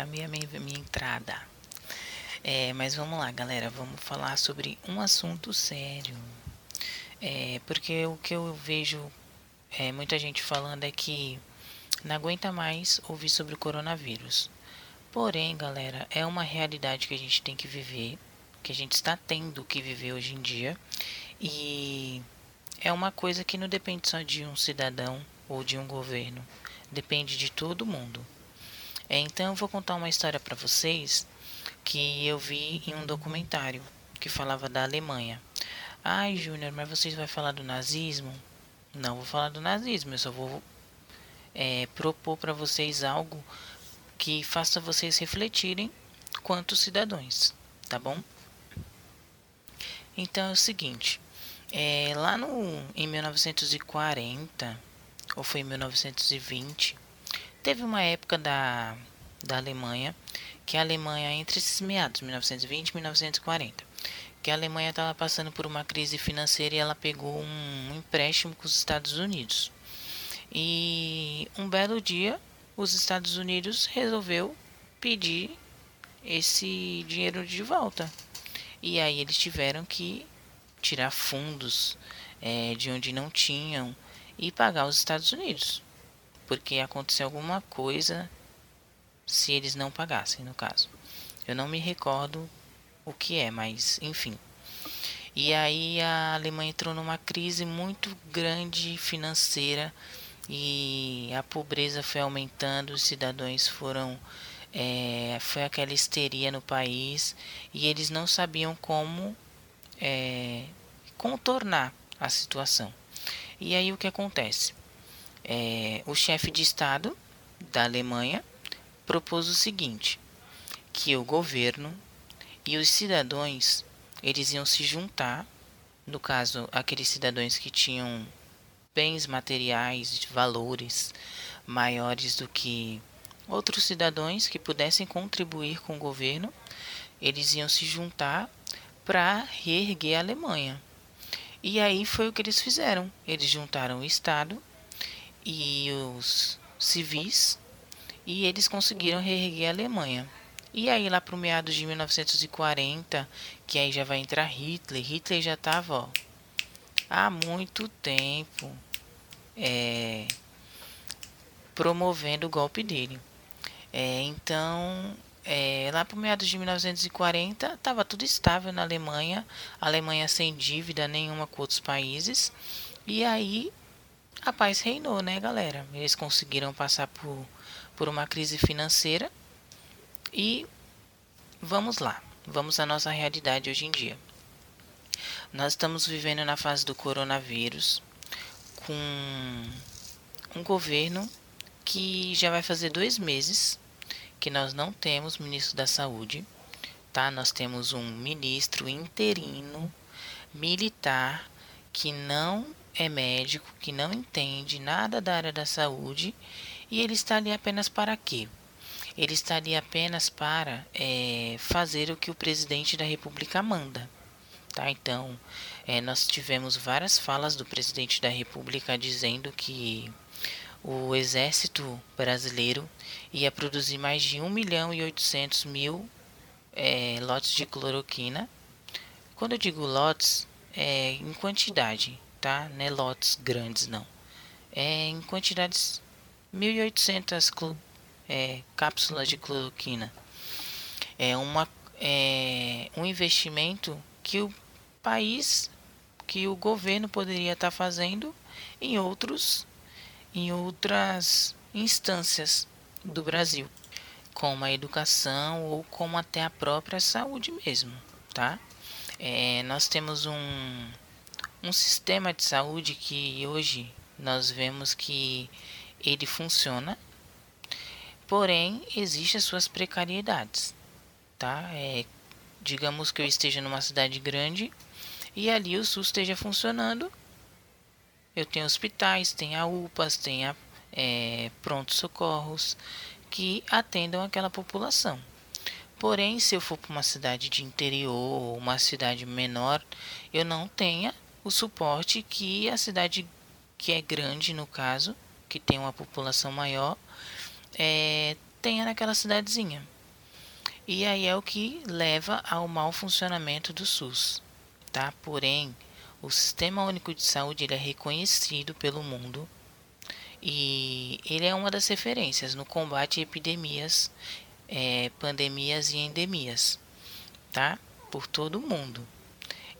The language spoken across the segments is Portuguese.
Amei, amei minha entrada. É, mas vamos lá, galera. Vamos falar sobre um assunto sério. É, porque o que eu vejo é, muita gente falando é que não aguenta mais ouvir sobre o coronavírus. Porém, galera, é uma realidade que a gente tem que viver, que a gente está tendo que viver hoje em dia. E é uma coisa que não depende só de um cidadão ou de um governo, depende de todo mundo. É, então eu vou contar uma história para vocês que eu vi em um documentário que falava da Alemanha. Ai, Júnior, mas vocês vão falar do nazismo? Não vou falar do nazismo, eu só vou é, propor para vocês algo que faça vocês refletirem quanto cidadãos, tá bom? Então é o seguinte, é, lá no, em 1940, ou foi em 1920, teve uma época da, da Alemanha, que a Alemanha, entre esses meados, 1920 e 1940, que a Alemanha estava passando por uma crise financeira e ela pegou um empréstimo com os Estados Unidos. E um belo dia, os Estados Unidos resolveu pedir esse dinheiro de volta. E aí eles tiveram que tirar fundos é, de onde não tinham e pagar os Estados Unidos. Porque aconteceu alguma coisa se eles não pagassem, no caso. Eu não me recordo o que é, mas enfim. E aí a Alemanha entrou numa crise muito grande financeira e a pobreza foi aumentando, os cidadãos foram é, foi aquela histeria no país e eles não sabiam como é, contornar a situação. E aí o que acontece? É, o chefe de Estado da Alemanha propôs o seguinte, que o governo e os cidadãos eles iam se juntar, no caso aqueles cidadãos que tinham bens materiais, valores maiores do que outros cidadãos que pudessem contribuir com o governo, eles iam se juntar para reerguer a Alemanha. E aí foi o que eles fizeram. Eles juntaram o Estado e os civis e eles conseguiram reerguer a Alemanha. E aí lá para o meados de 1940, que aí já vai entrar Hitler, Hitler já estava há muito tempo é, promovendo o golpe dele. É, então, é, lá para meados de 1940, estava tudo estável na Alemanha, Alemanha sem dívida nenhuma com outros países, e aí a paz reinou, né, galera? Eles conseguiram passar por, por uma crise financeira e vamos lá, vamos à nossa realidade hoje em dia. Nós estamos vivendo na fase do coronavírus com um governo que já vai fazer dois meses que nós não temos ministro da saúde, tá? Nós temos um ministro interino militar que não é médico, que não entende nada da área da saúde e ele está ali apenas para quê? Ele está ali apenas para é, fazer o que o presidente da República manda. Tá? Então, é, nós tivemos várias falas do presidente da República dizendo que o exército brasileiro ia produzir mais de 1 milhão e 800 mil é, lotes de cloroquina. Quando eu digo lotes, é em quantidade, tá? Não é lotes grandes, não. É em quantidades 1.800 é, cápsulas de cloroquina. É, uma, é um investimento que o país, que o governo poderia estar fazendo em outros em outras instâncias do Brasil, como a educação ou como até a própria saúde mesmo, tá? É, nós temos um, um sistema de saúde que hoje nós vemos que ele funciona, porém existem as suas precariedades, tá? É, digamos que eu esteja numa cidade grande e ali o SUS esteja funcionando eu tenho hospitais, tem a UPAs, tem a é, prontos socorros que atendam aquela população. Porém, se eu for para uma cidade de interior ou uma cidade menor, eu não tenha o suporte que a cidade que é grande no caso, que tem uma população maior, é, tenha naquela cidadezinha. E aí é o que leva ao mau funcionamento do SUS, tá? Porém, o Sistema Único de Saúde ele é reconhecido pelo mundo e ele é uma das referências no combate a epidemias, é, pandemias e endemias, tá? Por todo o mundo.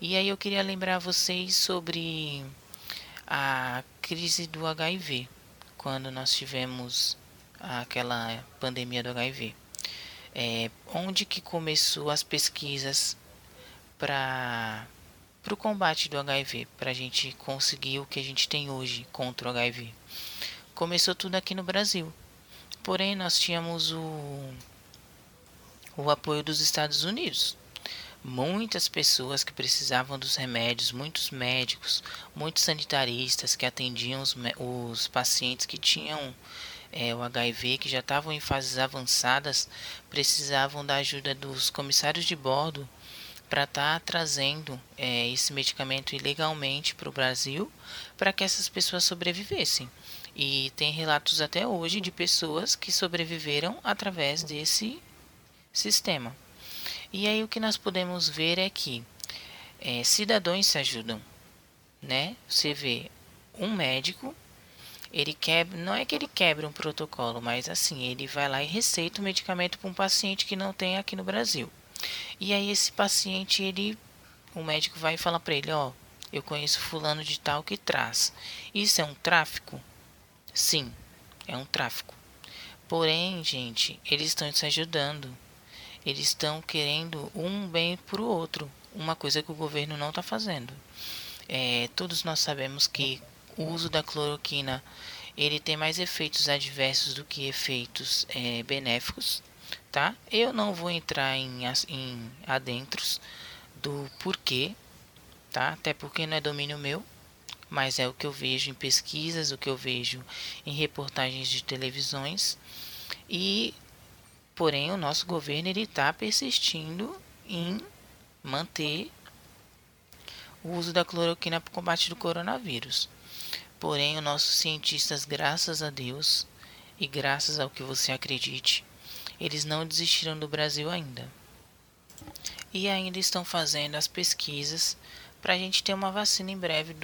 E aí eu queria lembrar vocês sobre a crise do HIV, quando nós tivemos aquela pandemia do HIV. É, onde que começou as pesquisas para o combate do HIV, para a gente conseguir o que a gente tem hoje contra o HIV? Começou tudo aqui no Brasil. Porém, nós tínhamos o, o apoio dos Estados Unidos. Muitas pessoas que precisavam dos remédios, muitos médicos, muitos sanitaristas que atendiam os, os pacientes que tinham é, o HIV, que já estavam em fases avançadas, precisavam da ajuda dos comissários de bordo para estar tá trazendo é, esse medicamento ilegalmente para o Brasil para que essas pessoas sobrevivessem. E tem relatos até hoje de pessoas que sobreviveram através desse sistema. E aí o que nós podemos ver é que é, cidadãos se ajudam, né? Você vê um médico ele quebra, não é que ele quebra um protocolo, mas assim, ele vai lá e receita o medicamento para um paciente que não tem aqui no Brasil. E aí esse paciente, ele o médico vai e fala para ele, ó, eu conheço fulano de tal que traz. Isso é um tráfico? Sim, é um tráfico. Porém, gente, eles estão se ajudando. Eles estão querendo um bem para o outro, uma coisa que o governo não está fazendo. É, todos nós sabemos que o uso da cloroquina ele tem mais efeitos adversos do que efeitos é, benéficos, tá? Eu não vou entrar em, em adentros do porquê, tá? Até porque não é domínio meu, mas é o que eu vejo em pesquisas, o que eu vejo em reportagens de televisões e porém o nosso governo ele está persistindo em manter o uso da cloroquina para o combate do coronavírus. Porém, os nossos cientistas, graças a Deus e graças ao que você acredite, eles não desistiram do Brasil ainda. E ainda estão fazendo as pesquisas para a gente ter uma vacina em breve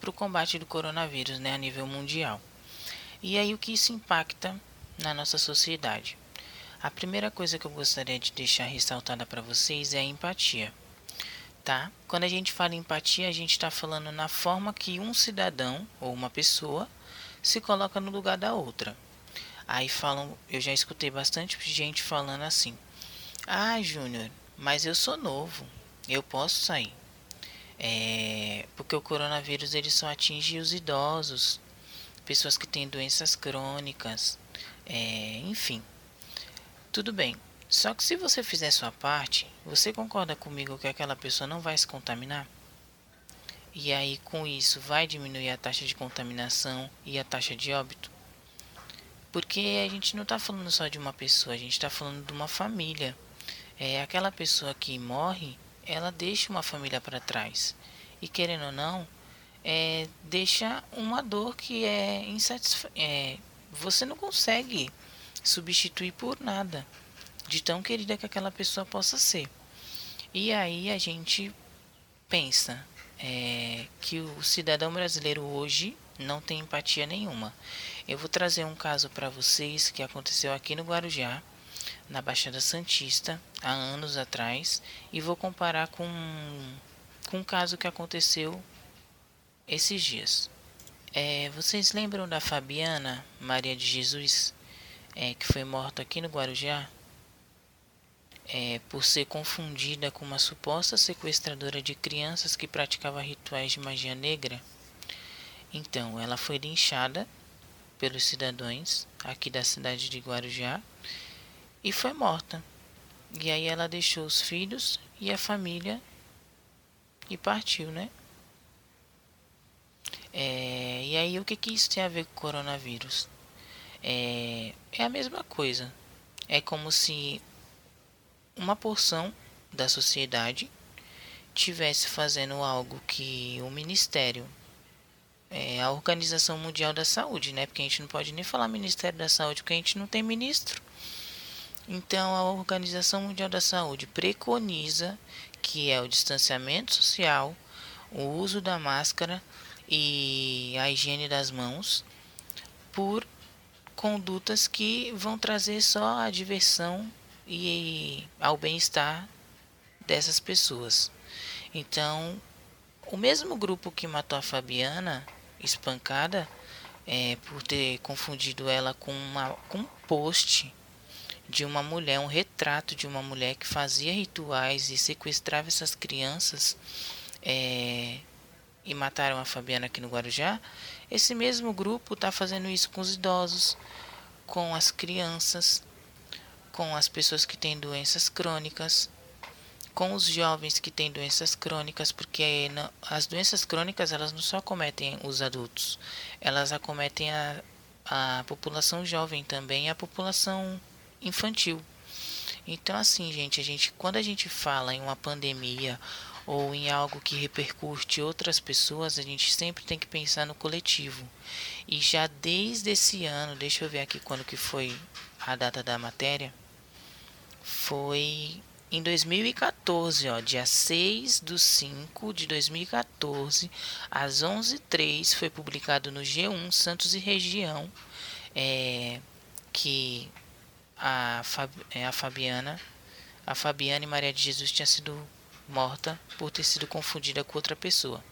para o combate do coronavírus né, a nível mundial. E aí o que isso impacta na nossa sociedade? A primeira coisa que eu gostaria de deixar ressaltada para vocês é a empatia tá? Quando a gente fala em empatia, a gente está falando na forma que um cidadão ou uma pessoa se coloca no lugar da outra. Aí falam, eu já escutei bastante gente falando assim: "Ah, Júnior, mas eu sou novo, eu posso sair". É, porque o coronavírus ele só atinge os idosos, pessoas que têm doenças crônicas, é, enfim. Tudo bem, só que se você fizer sua parte, você concorda comigo que aquela pessoa não vai se contaminar? E aí, com isso, vai diminuir a taxa de contaminação e a taxa de óbito? Porque a gente não está falando só de uma pessoa, a gente está falando de uma família. É aquela pessoa que morre, ela deixa uma família para trás. E querendo ou não, é, deixa uma dor que é insatisfa é, você não consegue substituir por nada de tão querida que aquela pessoa possa ser. E aí a gente pensa é, que o cidadão brasileiro hoje não tem empatia nenhuma. Eu vou trazer um caso para vocês que aconteceu aqui no Guarujá, na Baixada Santista, há anos atrás, e vou comparar com, com um caso que aconteceu esses dias. É, vocês lembram da Fabiana Maria de Jesus, é, que foi morta aqui no Guarujá? é, por ser confundida com uma suposta sequestradora de crianças que praticava rituais de magia negra. Então, ela foi linchada pelos cidadãos aqui da cidade de Guarujá e foi morta. E aí ela deixou os filhos e a família e partiu, né? É, e aí o que, que isso tem a ver com o coronavírus? É, é a mesma coisa. É como se uma porção da sociedade tivesse fazendo algo que o ministério é a Organização Mundial da Saúde, né? Porque a gente não pode nem falar Ministério da Saúde, porque a gente não tem ministro. Então, a Organização Mundial da Saúde preconiza que é o distanciamento social, o uso da máscara e a higiene das mãos por condutas que vão trazer só a diversão e ao bem-estar dessas pessoas. Então, o mesmo grupo que matou a Fabiana, espancada, é, por ter confundido ela com, uma, com um post de uma mulher, um retrato de uma mulher que fazia rituais e sequestrava essas crianças é, e mataram a Fabiana aqui no Guarujá, esse mesmo grupo está fazendo isso com os idosos, com as crianças, com as pessoas que têm doenças crônicas, com os jovens que têm doenças crônicas, porque as doenças crônicas elas não só acometem os adultos, elas acometem a, a população jovem também, a população infantil. Então assim, gente, a gente quando a gente fala em uma pandemia ou em algo que repercute outras pessoas, a gente sempre tem que pensar no coletivo. E já desde esse ano, deixa eu ver aqui quando que foi a data da matéria, foi em 2014, ó, dia 6 do 5 de 2014, às 11h03, foi publicado no G1 Santos e Região é, que a, é, a Fabiana, a Fabiana e Maria de Jesus tinha sido morta por ter sido confundida com outra pessoa.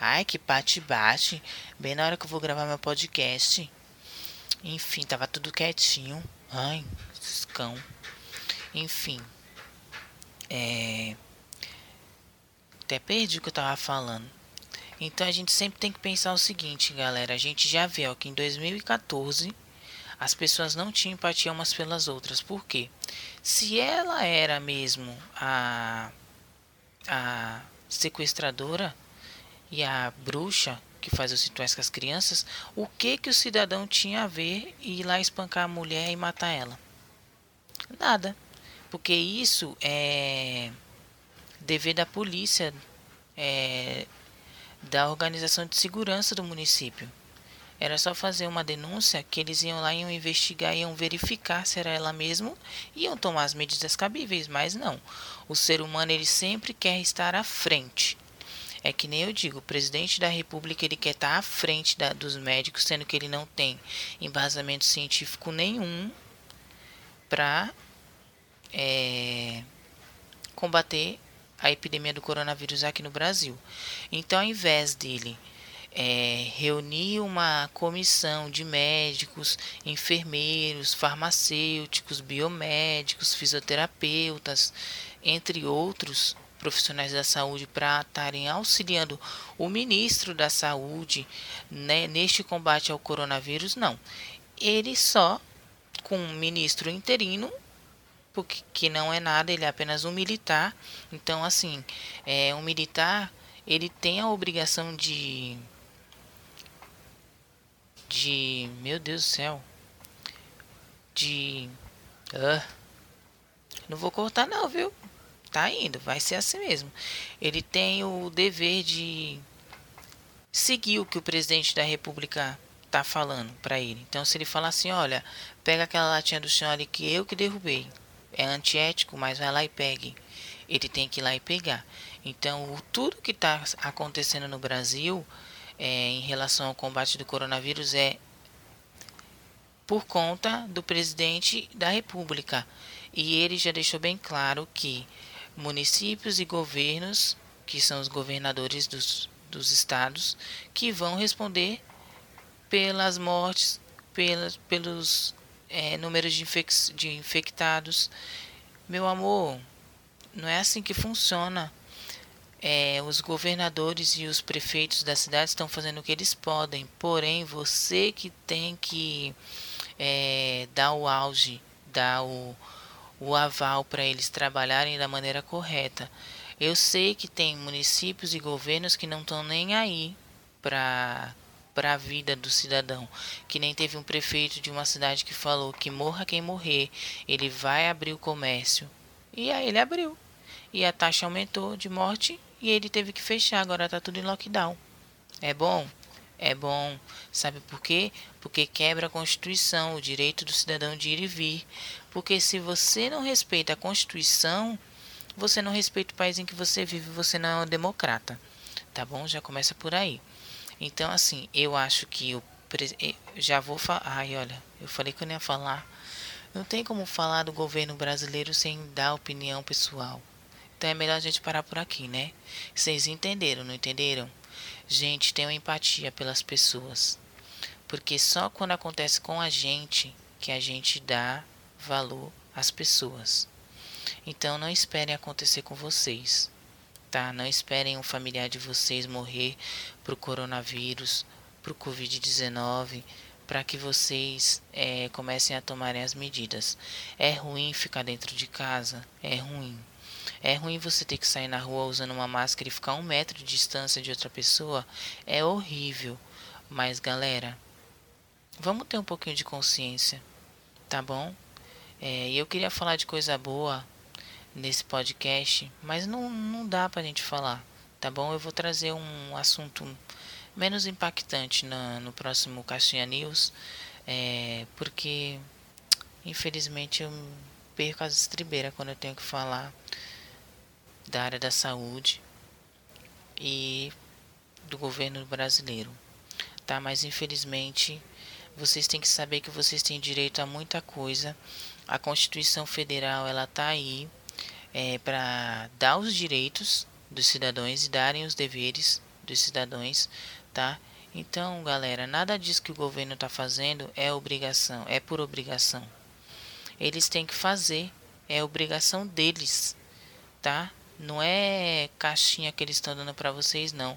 Ai, que bate-bate, bem na hora que eu vou gravar meu podcast. Enfim, tava tudo quietinho. Ai, cão. Enfim. É... Até perdi o que eu tava falando. Então a gente sempre tem que pensar o seguinte, galera. A gente já viu que em 2014 as pessoas não tinham empatia umas pelas outras. Por quê? Se ela era mesmo a, a sequestradora e a bruxa que faz os rituais com as crianças, o que que o cidadão tinha a ver e ir lá espancar a mulher e matar ela? Nada. Porque isso é dever da polícia, é, da organização de segurança do município. Era só fazer uma denúncia que eles iam lá, iam investigar, iam verificar se era ela mesmo, iam tomar as medidas cabíveis, mas não. O ser humano ele sempre quer estar à frente. É que nem eu digo, o presidente da república ele quer estar à frente da, dos médicos, sendo que ele não tem embasamento científico nenhum para é, combater a epidemia do coronavírus aqui no Brasil. Então, ao invés dele é, reunir uma comissão de médicos, enfermeiros, farmacêuticos, biomédicos, fisioterapeutas, entre outros profissionais da saúde para estarem auxiliando o ministro da saúde né, neste combate ao coronavírus, não. Ele só, com um ministro interino, porque que não é nada, ele é apenas um militar. Então, assim, é um militar, ele tem a obrigação de de. Meu Deus do céu. De. Uh, não vou cortar, não, viu? Tá indo, vai ser assim mesmo. Ele tem o dever de seguir o que o presidente da República tá falando para ele. Então, se ele falar assim: olha, pega aquela latinha do chão ali que eu que derrubei. É antiético, mas vai lá e pegue. Ele tem que ir lá e pegar. Então, tudo que está acontecendo no Brasil é, em relação ao combate do coronavírus é por conta do presidente da República. E ele já deixou bem claro que municípios e governos, que são os governadores dos, dos estados, que vão responder pelas mortes, pelas, pelos é, números de, infec de infectados. Meu amor, não é assim que funciona. É, os governadores e os prefeitos da cidade estão fazendo o que eles podem, porém você que tem que é, dar o auge, dar o, o aval para eles trabalharem da maneira correta. Eu sei que tem municípios e governos que não estão nem aí para para a vida do cidadão, que nem teve um prefeito de uma cidade que falou que morra quem morrer, ele vai abrir o comércio. E aí ele abriu. E a taxa aumentou de morte e ele teve que fechar, agora está tudo em lockdown. É bom? É bom. Sabe por quê? Porque quebra a Constituição, o direito do cidadão de ir e vir. Porque se você não respeita a Constituição, você não respeita o país em que você vive, você não é um democrata. Tá bom? Já começa por aí. Então, assim, eu acho que o já vou falar. Ai, olha, eu falei que eu não ia falar. Não tem como falar do governo brasileiro sem dar opinião pessoal. Então é melhor a gente parar por aqui, né? Vocês entenderam, não entenderam? Gente, tenham empatia pelas pessoas. Porque só quando acontece com a gente que a gente dá valor às pessoas. Então não esperem acontecer com vocês, tá? Não esperem um familiar de vocês morrer pro coronavírus, pro Covid-19, para que vocês é, comecem a tomarem as medidas. É ruim ficar dentro de casa? É ruim. É ruim você ter que sair na rua usando uma máscara e ficar um metro de distância de outra pessoa? É horrível. Mas galera, vamos ter um pouquinho de consciência, tá bom? É, eu queria falar de coisa boa nesse podcast, mas não, não dá pra gente falar, tá bom? Eu vou trazer um assunto menos impactante na, no próximo Caixinha News, é, porque infelizmente eu perco as estribeiras quando eu tenho que falar da área da saúde e do governo brasileiro, tá? Mas infelizmente vocês têm que saber que vocês têm direito a muita coisa. A Constituição Federal ela tá aí é, para dar os direitos dos cidadãos e darem os deveres dos cidadãos tá? Então, galera, nada disso que o governo está fazendo é obrigação, é por obrigação. Eles têm que fazer, é obrigação deles, tá? Não é caixinha que eles estão dando para vocês, não.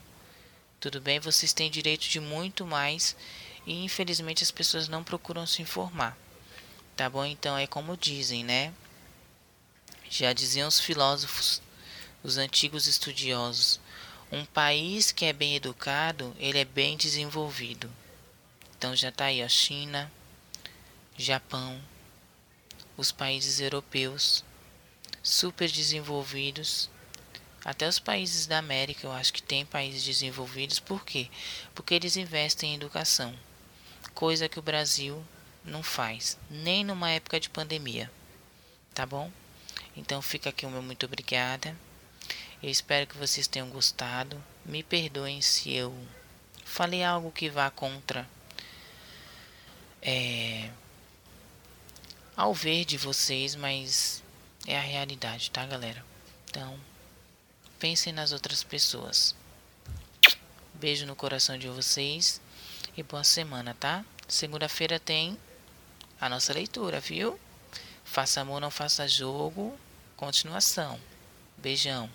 Tudo bem? Vocês têm direito de muito mais e infelizmente as pessoas não procuram se informar. Tá bom? Então é como dizem, né? Já diziam os filósofos, os antigos estudiosos, um país que é bem educado, ele é bem desenvolvido. Então já está aí a China, Japão, os países europeus, super desenvolvidos. Até os países da América, eu acho que tem países desenvolvidos. Por quê? Porque eles investem em educação, coisa que o Brasil não faz, nem numa época de pandemia. Tá bom? Então fica aqui o meu muito obrigada. Eu espero que vocês tenham gostado. Me perdoem se eu falei algo que vá contra é, ao ver de vocês, mas é a realidade, tá, galera? Então, pensem nas outras pessoas. Beijo no coração de vocês e boa semana, tá? Segunda-feira tem a nossa leitura, viu? Faça amor, não faça jogo. Continuação. Beijão.